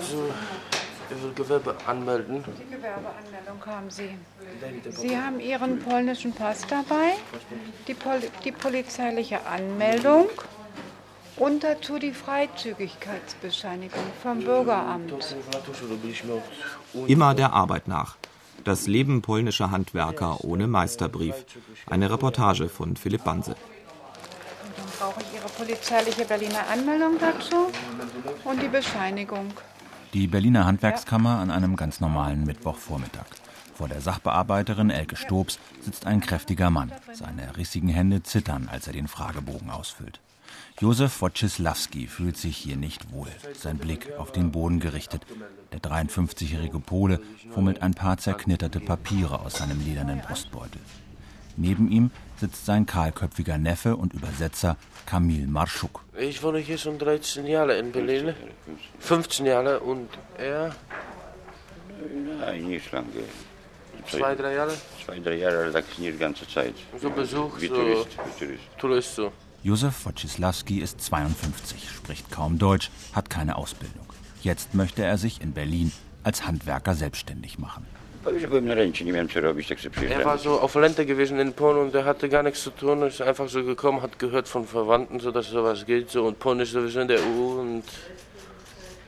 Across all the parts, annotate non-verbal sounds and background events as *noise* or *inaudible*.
Will Gewerbe anmelden. Die Gewerbeanmeldung haben Sie. Sie haben Ihren polnischen Pass dabei, die, Pol die polizeiliche Anmeldung und dazu die Freizügigkeitsbescheinigung vom Bürgeramt. Immer der Arbeit nach. Das Leben polnischer Handwerker ohne Meisterbrief. Eine Reportage von Philipp Banse. Und dann brauche ich Ihre polizeiliche Berliner Anmeldung dazu und die Bescheinigung. Die Berliner Handwerkskammer an einem ganz normalen Mittwochvormittag. Vor der Sachbearbeiterin Elke Stobs sitzt ein kräftiger Mann. Seine rissigen Hände zittern, als er den Fragebogen ausfüllt. Josef Wojciechowski fühlt sich hier nicht wohl, sein Blick auf den Boden gerichtet. Der 53-jährige Pole fummelt ein paar zerknitterte Papiere aus seinem ledernen Brustbeutel. Neben ihm sitzt sein kahlköpfiger Neffe und Übersetzer Kamil Marschuk. Ich wohne hier schon 13 Jahre in Berlin. 15 Jahre und er Nein, nicht lange. zwei, drei Jahre. Zwei, drei Jahre, das nicht die ganze Zeit. So Besuch, Wie so Tourist, wie Tourist. Tourist so. Josef Wojciechowski ist 52, spricht kaum Deutsch, hat keine Ausbildung. Jetzt möchte er sich in Berlin als Handwerker selbstständig machen. Już byłem na ręcie, nie miałem co robić, tak sobie Er war so auf Rente gewesen in Polen und er hatte gar nichts zu tun. Ist einfach so gekommen, hat gehört von Verwandten, so dass sowas geht so und Polen ist sowieso in der EU und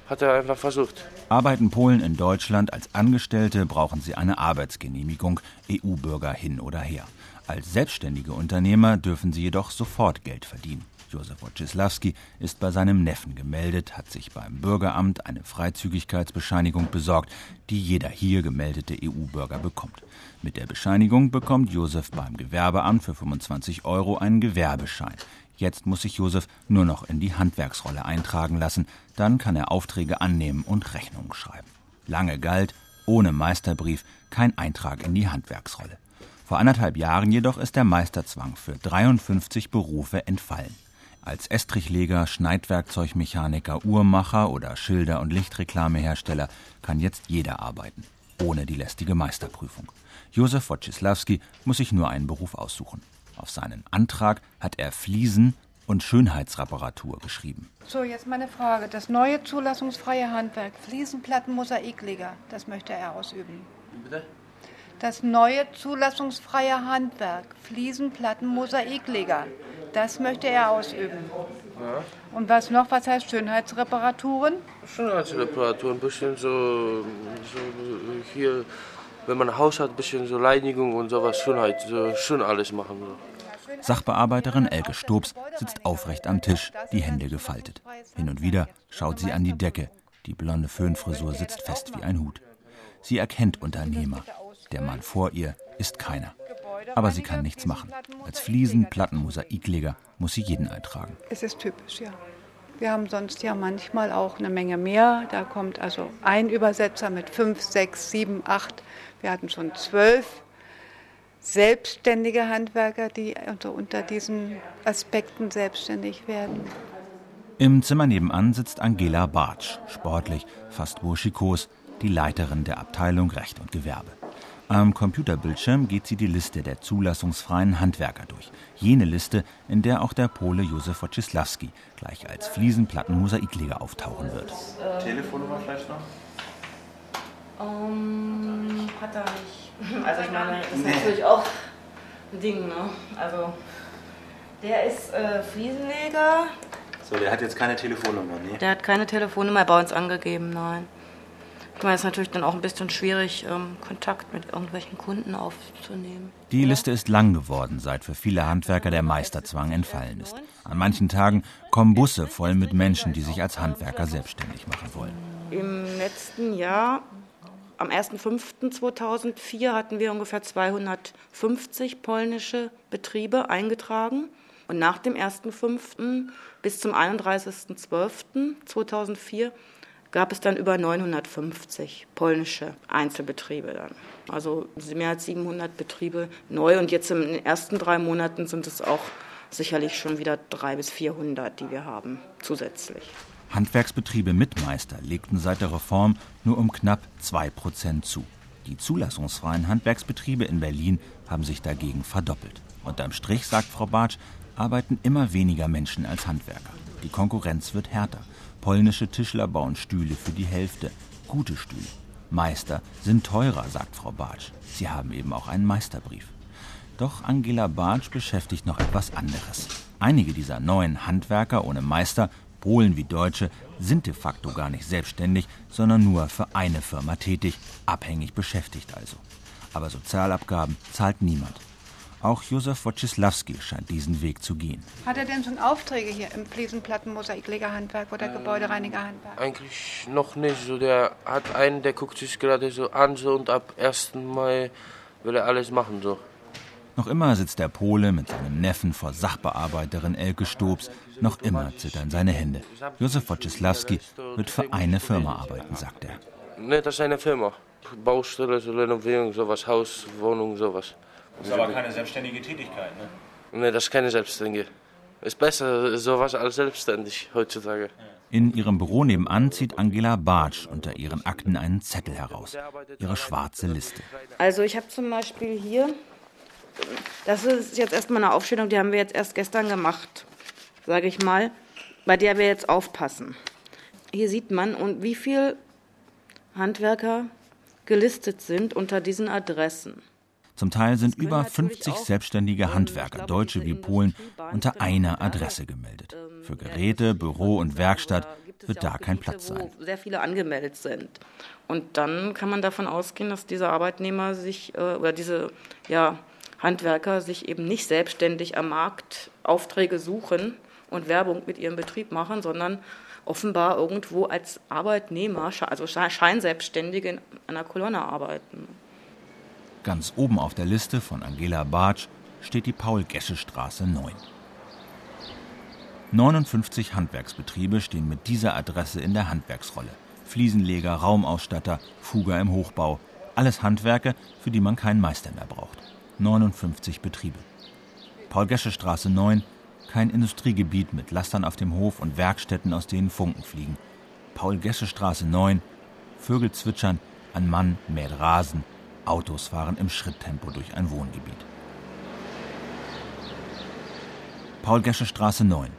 hat er einfach versucht. Arbeiten Polen in Deutschland als Angestellte, brauchen sie eine Arbeitsgenehmigung, EU-Bürger hin oder her. Als selbstständige Unternehmer dürfen sie jedoch sofort Geld verdienen. Josef Wojciechowski ist bei seinem Neffen gemeldet, hat sich beim Bürgeramt eine Freizügigkeitsbescheinigung besorgt, die jeder hier gemeldete EU-Bürger bekommt. Mit der Bescheinigung bekommt Josef beim Gewerbeamt für 25 Euro einen Gewerbeschein. Jetzt muss sich Josef nur noch in die Handwerksrolle eintragen lassen, dann kann er Aufträge annehmen und Rechnungen schreiben. Lange galt, ohne Meisterbrief, kein Eintrag in die Handwerksrolle. Vor anderthalb Jahren jedoch ist der Meisterzwang für 53 Berufe entfallen. Als Estrichleger, Schneidwerkzeugmechaniker, Uhrmacher oder Schilder- und Lichtreklamehersteller kann jetzt jeder arbeiten, ohne die lästige Meisterprüfung. Josef Wojciechowski muss sich nur einen Beruf aussuchen. Auf seinen Antrag hat er Fliesen und Schönheitsreparatur geschrieben. So, jetzt meine Frage. Das neue zulassungsfreie Handwerk, Fliesenplatten, Mosaikleger, das möchte er ausüben. Bitte? Das neue zulassungsfreie Handwerk, Fliesenplatten, Mosaikleger, das möchte er ausüben. Und was noch? Was heißt Schönheitsreparaturen? Schönheitsreparatur, ein bisschen so, so hier, wenn man ein Haus hat, ein bisschen so Reinigung und sowas, Schönheit, so schön alles machen. So. Sachbearbeiterin Elke Stobs sitzt aufrecht am Tisch, die Hände gefaltet. Hin und wieder schaut sie an die Decke. Die blonde Föhnfrisur sitzt fest wie ein Hut. Sie erkennt Unternehmer. Der Mann vor ihr ist keiner. Aber sie kann nichts machen. Als Fliesen, Platten, Mosaikleger muss sie jeden eintragen. Es ist typisch, ja. Wir haben sonst ja manchmal auch eine Menge mehr. Da kommt also ein Übersetzer mit fünf, sechs, sieben, acht. Wir hatten schon zwölf selbstständige Handwerker, die unter, unter diesen Aspekten selbstständig werden. Im Zimmer nebenan sitzt Angela Bartsch, sportlich, fast burschikos, die Leiterin der Abteilung Recht und Gewerbe. Am Computerbildschirm geht sie die Liste der zulassungsfreien Handwerker durch. Jene Liste, in der auch der Pole Josef Wojciechowski gleich als Fliesenplatten-Mosaikleger auftauchen wird. Telefonnummer vielleicht noch? Ähm, hat er nicht. *laughs* Also ich meine, das ist natürlich auch ein Ding, ne? Also der ist äh, Fliesenleger, So, der hat jetzt keine Telefonnummer, ne? der hat keine Telefonnummer bei uns angegeben, nein. Ich meine, es ist natürlich dann auch ein bisschen schwierig, ähm, Kontakt mit irgendwelchen Kunden aufzunehmen. Die Liste ist lang geworden, seit für viele Handwerker der Meisterzwang entfallen ist. An manchen Tagen kommen Busse voll mit Menschen, die sich als Handwerker selbstständig machen wollen. Im letzten Jahr, am 1.5.2004, hatten wir ungefähr 250 polnische Betriebe eingetragen. Und nach dem 1.5. bis zum 31.12.2004 gab es dann über 950 polnische Einzelbetriebe dann. Also mehr als 700 Betriebe neu. Und jetzt in den ersten drei Monaten sind es auch sicherlich schon wieder 300 bis 400, die wir haben zusätzlich. Handwerksbetriebe mit Meister legten seit der Reform nur um knapp 2% zu. Die zulassungsfreien Handwerksbetriebe in Berlin haben sich dagegen verdoppelt. Unterm Strich, sagt Frau Bartsch, arbeiten immer weniger Menschen als Handwerker. Die Konkurrenz wird härter. Polnische Tischler bauen Stühle für die Hälfte. Gute Stühle. Meister sind teurer, sagt Frau Bartsch. Sie haben eben auch einen Meisterbrief. Doch Angela Bartsch beschäftigt noch etwas anderes. Einige dieser neuen Handwerker ohne Meister, Polen wie Deutsche, sind de facto gar nicht selbstständig, sondern nur für eine Firma tätig, abhängig beschäftigt also. Aber Sozialabgaben zahlt niemand. Auch Josef Wojciechowski scheint diesen Weg zu gehen. Hat er denn schon Aufträge hier im Fliesenplatten, Mosaiklegerhandwerk oder Gebäudereinigerhandwerk? Eigentlich noch nicht. So, der hat einen, der guckt sich gerade so an so und ab 1. Mai will er alles machen so. Noch immer sitzt der Pole mit seinem Neffen vor Sachbearbeiterin Elke Stobs. Noch immer zittern seine Hände. Josef Wojciechowski wird für eine Firma arbeiten, sagt er. Ne, das ist eine Firma. Baustelle, so Renovierung, sowas, Haus, Wohnung, sowas. Das ist aber keine selbstständige Tätigkeit, ne? Ne, das ist keine Selbstständige. Ist besser sowas als selbstständig heutzutage. In ihrem Büro nebenan zieht Angela Bartsch unter ihren Akten einen Zettel heraus. Ihre schwarze Liste. Also ich habe zum Beispiel hier, das ist jetzt erstmal eine Aufstellung, die haben wir jetzt erst gestern gemacht, sage ich mal, bei der wir jetzt aufpassen. Hier sieht man, und wie viele Handwerker gelistet sind unter diesen Adressen. Zum Teil sind über 50 selbstständige Handwerker, Deutsche wie Polen, unter einer Adresse gemeldet. Für Geräte, Büro und Werkstatt wird da kein Platz sein. Sehr viele angemeldet sind. Und dann kann man davon ausgehen, dass diese Arbeitnehmer sich äh, oder diese ja, Handwerker sich eben nicht selbstständig am Markt Aufträge suchen und Werbung mit ihrem Betrieb machen, sondern offenbar irgendwo als Arbeitnehmer, also Scheinselbstständige in einer Kolonne arbeiten. Ganz oben auf der Liste von Angela Bartsch steht die Paul-Gesche-Straße 9. 59 Handwerksbetriebe stehen mit dieser Adresse in der Handwerksrolle. Fliesenleger, Raumausstatter, Fuger im Hochbau. Alles Handwerke, für die man keinen Meister mehr braucht. 59 Betriebe. Paul-Gesche-Straße 9, kein Industriegebiet mit Lastern auf dem Hof und Werkstätten, aus denen Funken fliegen. Paul-Gesche-Straße 9, Vögel zwitschern, ein Mann mäht Rasen, Autos fahren im Schritttempo durch ein Wohngebiet. Paul-Gesche Straße 9.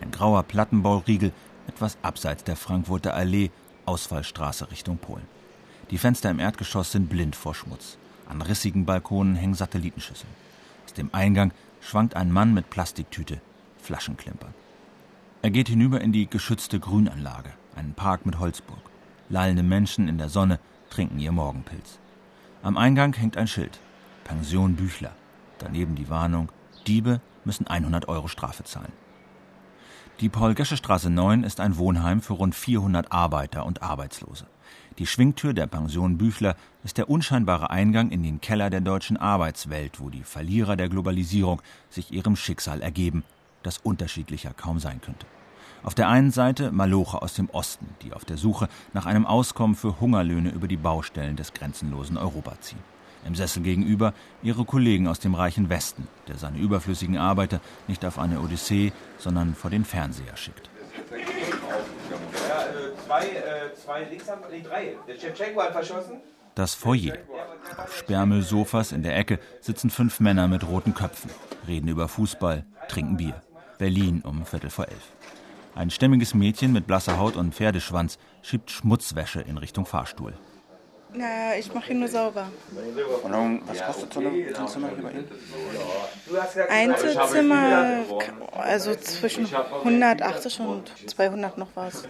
Ein grauer Plattenbauriegel, etwas abseits der Frankfurter Allee, Ausfallstraße Richtung Polen. Die Fenster im Erdgeschoss sind blind vor Schmutz. An rissigen Balkonen hängen Satellitenschüsseln. Aus dem Eingang schwankt ein Mann mit Plastiktüte, Flaschen klimpern. Er geht hinüber in die geschützte Grünanlage, einen Park mit Holzburg. Lallende Menschen in der Sonne trinken ihr Morgenpilz. Am Eingang hängt ein Schild. Pension Büchler. Daneben die Warnung, Diebe müssen 100 Euro Strafe zahlen. Die Paul-Gesche-Straße 9 ist ein Wohnheim für rund 400 Arbeiter und Arbeitslose. Die Schwingtür der Pension Büchler ist der unscheinbare Eingang in den Keller der deutschen Arbeitswelt, wo die Verlierer der Globalisierung sich ihrem Schicksal ergeben, das unterschiedlicher kaum sein könnte. Auf der einen Seite Maloche aus dem Osten, die auf der Suche nach einem Auskommen für Hungerlöhne über die Baustellen des grenzenlosen Europa ziehen. Im Sessel gegenüber ihre Kollegen aus dem reichen Westen, der seine überflüssigen Arbeiter nicht auf eine Odyssee, sondern vor den Fernseher schickt. Das Foyer. Auf Sperrmüllsofas in der Ecke sitzen fünf Männer mit roten Köpfen, reden über Fußball, trinken Bier. Berlin um Viertel vor elf. Ein stämmiges Mädchen mit blasser Haut und Pferdeschwanz schiebt Schmutzwäsche in Richtung Fahrstuhl. Naja, ich mache ihn nur sauber. Und was kostet so ein Zimmer hier bei Ihnen? Einzelzimmer, also zwischen 180 und 200 noch was.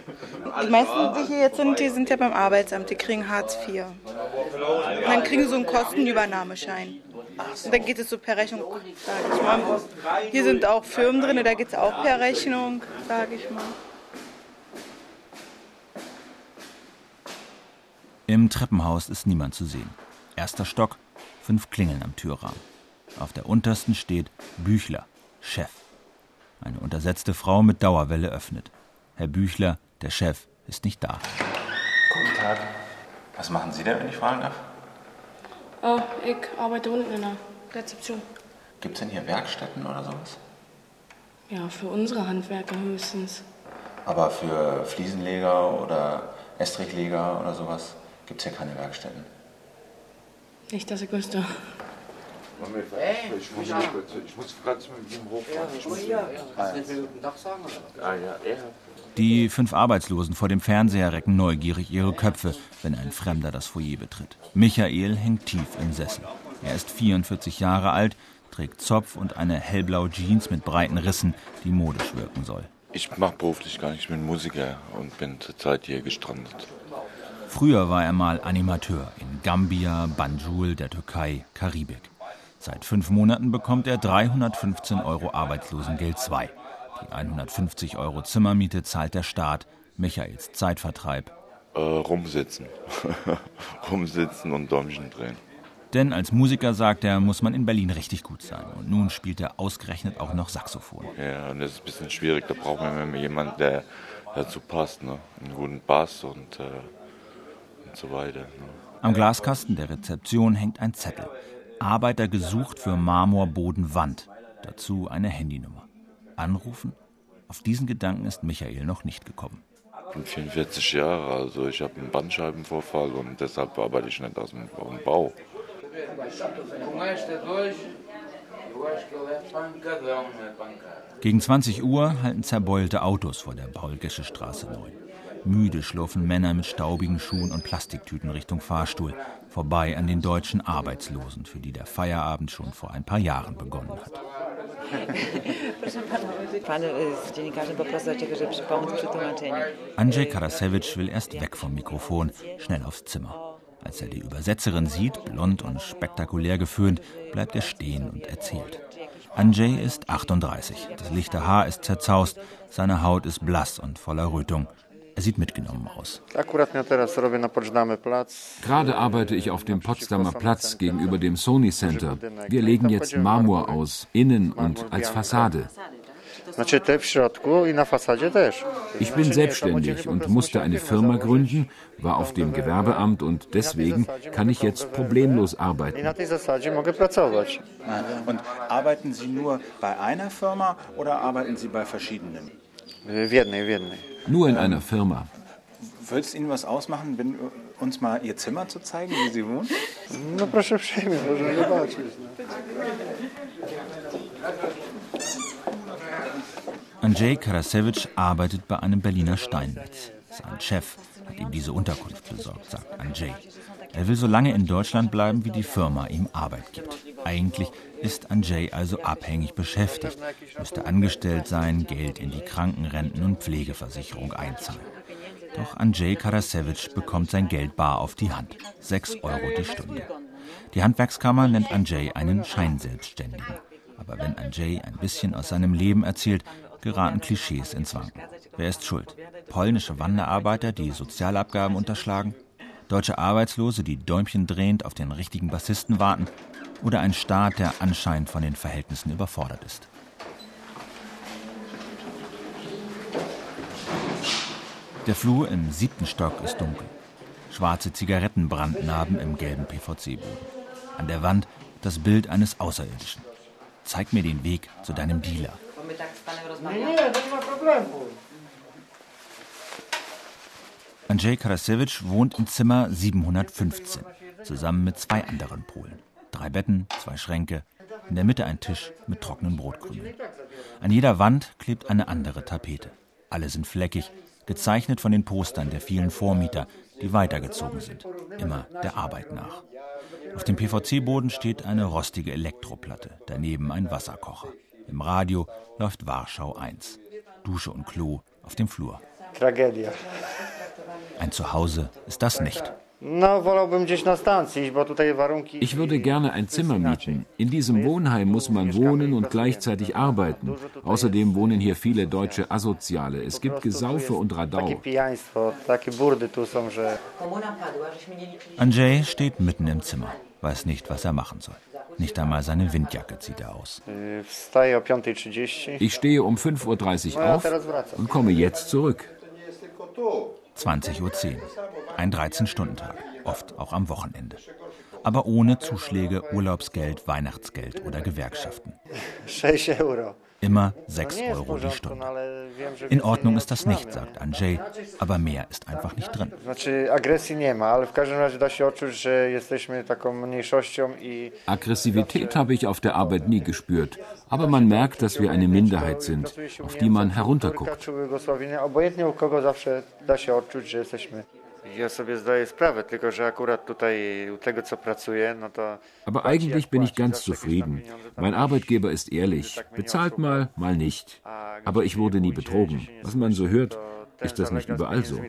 Die meisten, die hier jetzt sind, die sind ja beim Arbeitsamt, die kriegen Hartz IV. Und dann kriegen sie so einen Kostenübernahmeschein. Und dann geht es so per Rechnung, sage ich mal. Hier sind auch Firmen drin, da geht es auch per Rechnung, sage ich mal. Im Treppenhaus ist niemand zu sehen. Erster Stock, fünf Klingeln am Türrahmen. Auf der untersten steht Büchler, Chef. Eine untersetzte Frau mit Dauerwelle öffnet. Herr Büchler, der Chef, ist nicht da. Guten Tag. Was machen Sie denn, wenn ich fragen darf? Oh, ich arbeite unten in der Rezeption. Gibt es denn hier Werkstätten oder sowas? Ja, für unsere Handwerker höchstens. Aber für Fliesenleger oder Estrichleger oder sowas gibt es hier keine Werkstätten. Nicht, dass ich wüsste. Ich muss, ich muss gerade mit dem hochfahren. Ich muss, Ah, ja, er. Die fünf Arbeitslosen vor dem Fernseher recken neugierig ihre Köpfe, wenn ein Fremder das Foyer betritt. Michael hängt tief im Sessel. Er ist 44 Jahre alt, trägt Zopf und eine hellblaue Jeans mit breiten Rissen, die modisch wirken soll. Ich mache beruflich gar nicht, ich bin Musiker und bin zurzeit hier gestrandet. Früher war er mal Animateur in Gambia, Banjul, der Türkei, Karibik. Seit fünf Monaten bekommt er 315 Euro Arbeitslosengeld 2. Die 150 Euro Zimmermiete zahlt der Staat. Michaels Zeitvertreib. Äh, rumsitzen. *laughs* rumsitzen und Däumchen drehen. Denn als Musiker, sagt er, muss man in Berlin richtig gut sein. Und nun spielt er ausgerechnet auch noch Saxophon. Ja, und das ist ein bisschen schwierig. Da braucht man immer jemanden, der dazu passt. Ne? Einen guten Bass und, äh, und so weiter. Ne? Am Glaskasten der Rezeption hängt ein Zettel. Arbeiter gesucht für Marmorbodenwand. Dazu eine Handynummer. Anrufen? Auf diesen Gedanken ist Michael noch nicht gekommen. Ich bin 44 Jahre, also ich habe einen Bandscheibenvorfall und deshalb arbeite ich nicht aus dem Bau. Gegen 20 Uhr halten zerbeulte Autos vor der Paul-Gesche-Straße 9. Müde schlurfen Männer mit staubigen Schuhen und Plastiktüten Richtung Fahrstuhl, vorbei an den deutschen Arbeitslosen, für die der Feierabend schon vor ein paar Jahren begonnen hat. Andrzej Karasewitsch will erst weg vom Mikrofon, schnell aufs Zimmer. Als er die Übersetzerin sieht, blond und spektakulär geföhnt, bleibt er stehen und erzählt. Andrzej ist 38. Das lichte Haar ist zerzaust, seine Haut ist blass und voller Rötung. Er sieht mitgenommen aus. Gerade arbeite ich auf dem Potsdamer Platz gegenüber dem Sony Center. Wir legen jetzt Marmor aus, innen und als Fassade. Ich bin selbstständig und musste eine Firma gründen, war auf dem Gewerbeamt und deswegen kann ich jetzt problemlos arbeiten. Und arbeiten Sie nur bei einer Firma oder arbeiten Sie bei verschiedenen? Nur in einer Firma. Würde es Ihnen was ausmachen, wenn uns mal Ihr Zimmer zu zeigen, wie Sie wohnen? No proszę proszę zobaczyć. Andrzej Karasewitsch arbeitet bei einem Berliner Steinmetz. Sein Chef hat ihm diese Unterkunft besorgt, sagt Andrzej. Er will so lange in Deutschland bleiben, wie die Firma ihm Arbeit gibt. Eigentlich ist Andrzej also abhängig beschäftigt, müsste angestellt sein, Geld in die Krankenrenten- und Pflegeversicherung einzahlen. Doch Andrzej Karasewitsch bekommt sein Geld bar auf die Hand. Sechs Euro die Stunde. Die Handwerkskammer nennt Andrzej einen Scheinselbstständigen. Aber wenn Andrzej ein bisschen aus seinem Leben erzählt, geraten Klischees ins Wanken. Wer ist schuld? Polnische Wanderarbeiter, die Sozialabgaben unterschlagen? Deutsche Arbeitslose, die Däumchen drehend auf den richtigen Bassisten warten? Oder ein Staat, der anscheinend von den Verhältnissen überfordert ist? Der Flur im siebten Stock ist dunkel. Schwarze Zigarettenbrandnarben im gelben PVC-Boden. An der Wand das Bild eines Außerirdischen. Zeig mir den Weg zu deinem Dealer. Andrzej Karasewitsch wohnt im Zimmer 715, zusammen mit zwei anderen Polen. Drei Betten, zwei Schränke, in der Mitte ein Tisch mit trockenen Brotkrümeln. An jeder Wand klebt eine andere Tapete. Alle sind fleckig, gezeichnet von den Postern der vielen Vormieter, die weitergezogen sind, immer der Arbeit nach. Auf dem PVC-Boden steht eine rostige Elektroplatte, daneben ein Wasserkocher. Im Radio läuft Warschau 1. Dusche und Klo auf dem Flur. Tragödie. Ein Zuhause ist das nicht. Ich würde gerne ein Zimmer mieten. In diesem Wohnheim muss man wohnen und gleichzeitig arbeiten. Außerdem wohnen hier viele deutsche Asoziale. Es gibt Gesaufe und Radau. Andrzej steht mitten im Zimmer, weiß nicht, was er machen soll. Nicht einmal seine Windjacke zieht er aus. Ich stehe um 5.30 Uhr auf und komme jetzt zurück. 20.10 Uhr. Ein 13-Stunden-Tag, oft auch am Wochenende. Aber ohne Zuschläge, Urlaubsgeld, Weihnachtsgeld oder Gewerkschaften. Immer 6 Euro die Stunde. In Ordnung ist das nicht, sagt Andrzej, aber mehr ist einfach nicht drin. Aggressivität habe ich auf der Arbeit nie gespürt, aber man merkt, dass wir eine Minderheit sind, auf die man herunterguckt. Aber eigentlich bin ich ganz zufrieden. Mein Arbeitgeber ist ehrlich, bezahlt mal, mal nicht. Aber ich wurde nie betrogen. Was man so hört, ist das nicht überall so.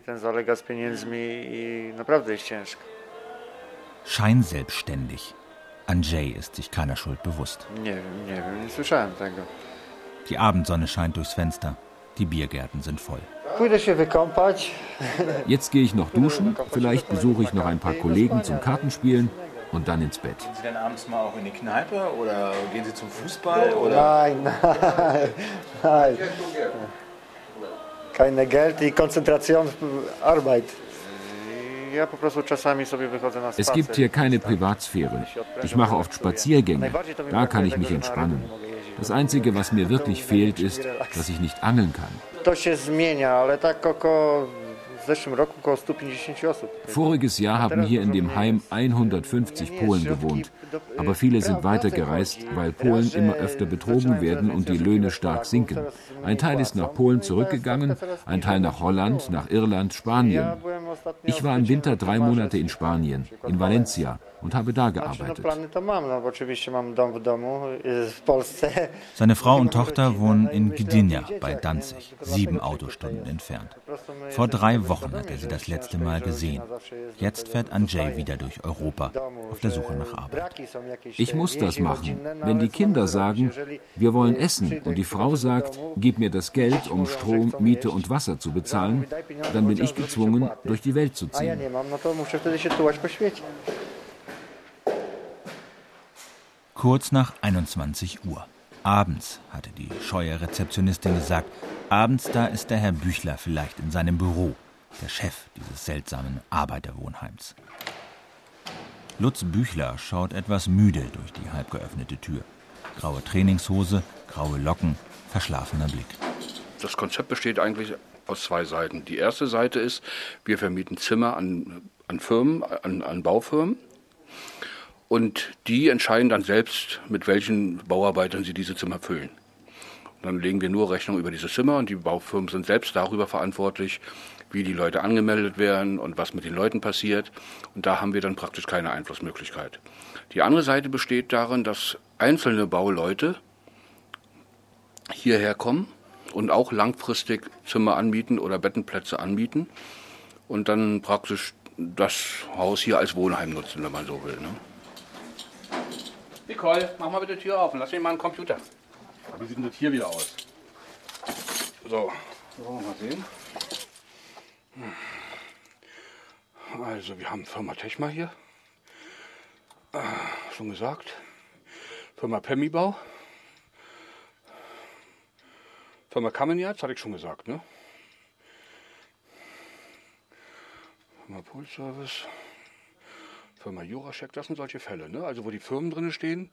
Scheinselbstständig. Andrzej ist sich keiner Schuld bewusst. Die Abendsonne scheint durchs Fenster. Die Biergärten sind voll. Jetzt gehe ich noch duschen, vielleicht besuche ich noch ein paar Kollegen zum Kartenspielen und dann ins Bett. Gehen Sie dann abends mal auch in die Kneipe oder gehen Sie zum Fußball? Oder? Nein, nein, nein. Keine Geld, die Konzentration, Arbeit. Es gibt hier keine Privatsphäre. Ich mache oft Spaziergänge. Da kann ich mich entspannen. Das Einzige, was mir wirklich fehlt, ist, dass ich nicht angeln kann. Voriges Jahr haben hier in dem Heim 150 Polen gewohnt. Aber viele sind weitergereist, weil Polen immer öfter betrogen werden und die Löhne stark sinken. Ein Teil ist nach Polen zurückgegangen, ein Teil nach Holland, nach Irland, Spanien. Ich war im Winter drei Monate in Spanien, in Valencia und habe da gearbeitet. Seine Frau und Tochter wohnen in Gdynia bei Danzig, sieben Autostunden entfernt. Vor drei Wochen hat er sie das letzte Mal gesehen. Jetzt fährt Andrzej wieder durch Europa auf der Suche nach Arbeit. Ich muss das machen. Wenn die Kinder sagen, wir wollen essen und die Frau sagt, gib mir das Geld, um Strom, Miete und Wasser zu bezahlen, dann bin ich gezwungen, durch die Welt zu ziehen. Kurz nach 21 Uhr. Abends, hatte die scheue Rezeptionistin gesagt. Abends da ist der Herr Büchler vielleicht in seinem Büro, der Chef dieses seltsamen Arbeiterwohnheims. Lutz Büchler schaut etwas müde durch die halb geöffnete Tür. Graue Trainingshose, graue Locken, verschlafener Blick. Das Konzept besteht eigentlich aus zwei Seiten. Die erste Seite ist, wir vermieten Zimmer an, an Firmen, an, an Baufirmen. Und die entscheiden dann selbst, mit welchen Bauarbeitern sie diese Zimmer füllen. Dann legen wir nur Rechnung über diese Zimmer und die Baufirmen sind selbst darüber verantwortlich, wie die Leute angemeldet werden und was mit den Leuten passiert. Und da haben wir dann praktisch keine Einflussmöglichkeit. Die andere Seite besteht darin, dass einzelne Bauleute hierher kommen und auch langfristig Zimmer anbieten oder Bettenplätze anbieten und dann praktisch das Haus hier als Wohnheim nutzen, wenn man so will. Ne? Nicole, mach mal bitte die Tür auf und lass mich mal einen Computer. Wie sieht denn das hier wieder aus? So, wollen wir mal sehen. Also, wir haben Firma Techma hier. Äh, schon gesagt. Firma Pemmibau. Firma Kamenjatz, hatte ich schon gesagt, ne? Firma Poolservice. Firma Juracheck, das sind solche Fälle, ne? also wo die Firmen drin stehen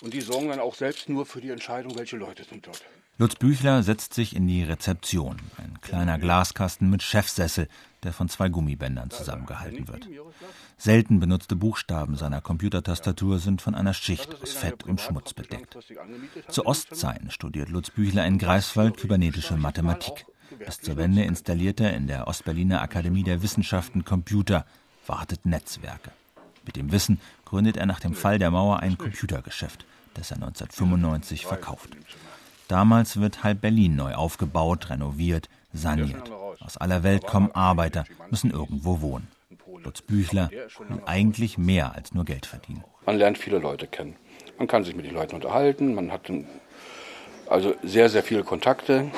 und die sorgen dann auch selbst nur für die Entscheidung, welche Leute sind dort. Lutz Büchler setzt sich in die Rezeption, ein kleiner Glaskasten mit Chefsessel, der von zwei Gummibändern zusammengehalten wird. Selten benutzte Buchstaben seiner Computertastatur sind von einer Schicht aus Fett und Schmutz bedeckt. Zu Ostzeiten studiert Lutz Büchler in Greifswald kybernetische Mathematik. Bis zur Wende installiert er in der Ostberliner Akademie der Wissenschaften Computer, wartet Netzwerke. Mit dem Wissen gründet er nach dem Fall der Mauer ein Computergeschäft, das er 1995 verkauft. Damals wird halb Berlin neu aufgebaut, renoviert, saniert. Aus aller Welt kommen Arbeiter, müssen irgendwo wohnen. Lutz Büchler will eigentlich mehr als nur Geld verdienen. Man lernt viele Leute kennen. Man kann sich mit den Leuten unterhalten, man hat also sehr, sehr viele Kontakte.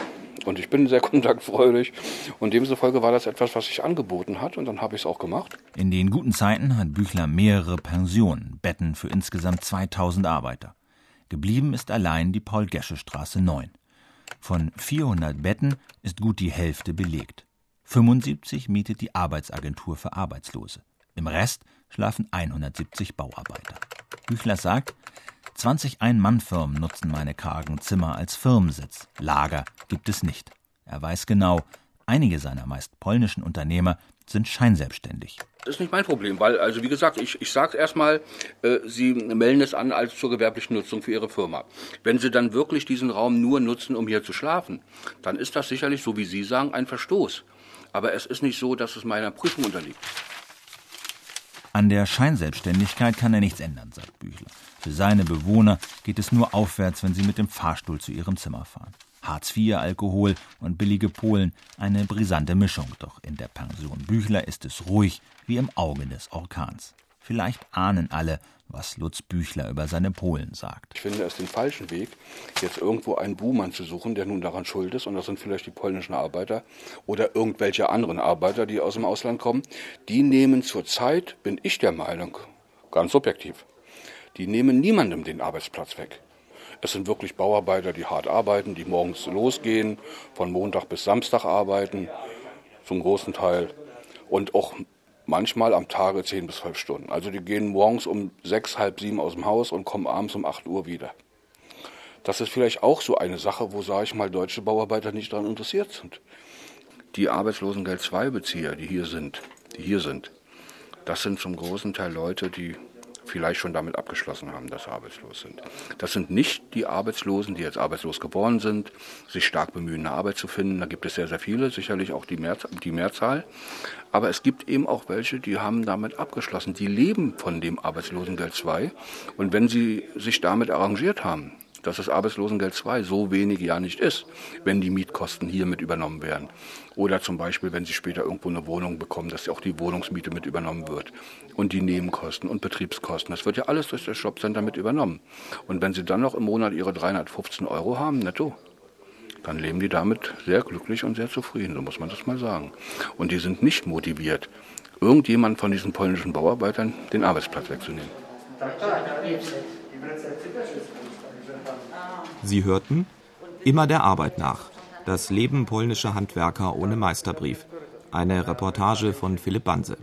Und ich bin sehr *laughs* kontaktfreudig. Und demzufolge war das etwas, was sich angeboten hat. Und dann habe ich es auch gemacht. In den guten Zeiten hat Büchler mehrere Pensionen, Betten für insgesamt 2000 Arbeiter. Geblieben ist allein die Paul-Gesche-Straße 9. Von 400 Betten ist gut die Hälfte belegt. 75 mietet die Arbeitsagentur für Arbeitslose. Im Rest schlafen 170 Bauarbeiter. Büchler sagt, 20 Ein-Mann-Firmen nutzen meine kargen Zimmer als Firmensitz. Lager gibt es nicht. Er weiß genau, einige seiner meist polnischen Unternehmer sind scheinselbstständig. Das ist nicht mein Problem, weil, also wie gesagt, ich, ich sage erstmal, äh, Sie melden es an als zur gewerblichen Nutzung für Ihre Firma. Wenn Sie dann wirklich diesen Raum nur nutzen, um hier zu schlafen, dann ist das sicherlich, so wie Sie sagen, ein Verstoß. Aber es ist nicht so, dass es meiner Prüfung unterliegt. An der Scheinselbstständigkeit kann er nichts ändern, sagt Büchler. Für seine Bewohner geht es nur aufwärts, wenn sie mit dem Fahrstuhl zu ihrem Zimmer fahren. Hartz IV, Alkohol und billige Polen, eine brisante Mischung. Doch in der Pension Büchler ist es ruhig wie im Auge des Orkans. Vielleicht ahnen alle, was Lutz Büchler über seine Polen sagt. Ich finde es den falschen Weg, jetzt irgendwo einen Buhmann zu suchen, der nun daran schuld ist. Und das sind vielleicht die polnischen Arbeiter oder irgendwelche anderen Arbeiter, die aus dem Ausland kommen. Die nehmen zurzeit, bin ich der Meinung, ganz subjektiv, die nehmen niemandem den Arbeitsplatz weg. Es sind wirklich Bauarbeiter, die hart arbeiten, die morgens losgehen, von Montag bis Samstag arbeiten, zum großen Teil. Und auch manchmal am Tage zehn bis zwölf Stunden. Also die gehen morgens um sechs, halb sieben aus dem Haus und kommen abends um acht Uhr wieder. Das ist vielleicht auch so eine Sache, wo, sage ich mal, deutsche Bauarbeiter nicht daran interessiert sind. Die Arbeitslosengeld-II-Bezieher, die hier sind, die hier sind, das sind zum großen Teil Leute, die vielleicht schon damit abgeschlossen haben, dass sie arbeitslos sind. Das sind nicht die Arbeitslosen, die jetzt arbeitslos geworden sind, sich stark bemühen, eine Arbeit zu finden. Da gibt es sehr, sehr viele, sicherlich auch die, Mehrzahl. Die Mehrzahl. Aber es gibt eben auch welche, die haben damit abgeschlossen. Die leben von dem Arbeitslosengeld 2. Und wenn sie sich damit arrangiert haben, dass das Arbeitslosengeld 2 so wenig ja nicht ist, wenn die Mietkosten hier mit übernommen werden. Oder zum Beispiel, wenn Sie später irgendwo eine Wohnung bekommen, dass auch die Wohnungsmiete mit übernommen wird. Und die Nebenkosten und Betriebskosten. Das wird ja alles durch das Jobcenter mit übernommen. Und wenn Sie dann noch im Monat Ihre 315 Euro haben, netto, dann leben die damit sehr glücklich und sehr zufrieden, so muss man das mal sagen. Und die sind nicht motiviert, irgendjemand von diesen polnischen Bauarbeitern den Arbeitsplatz wegzunehmen. Sie hörten Immer der Arbeit nach. Das Leben polnischer Handwerker ohne Meisterbrief. Eine Reportage von Philipp Banse.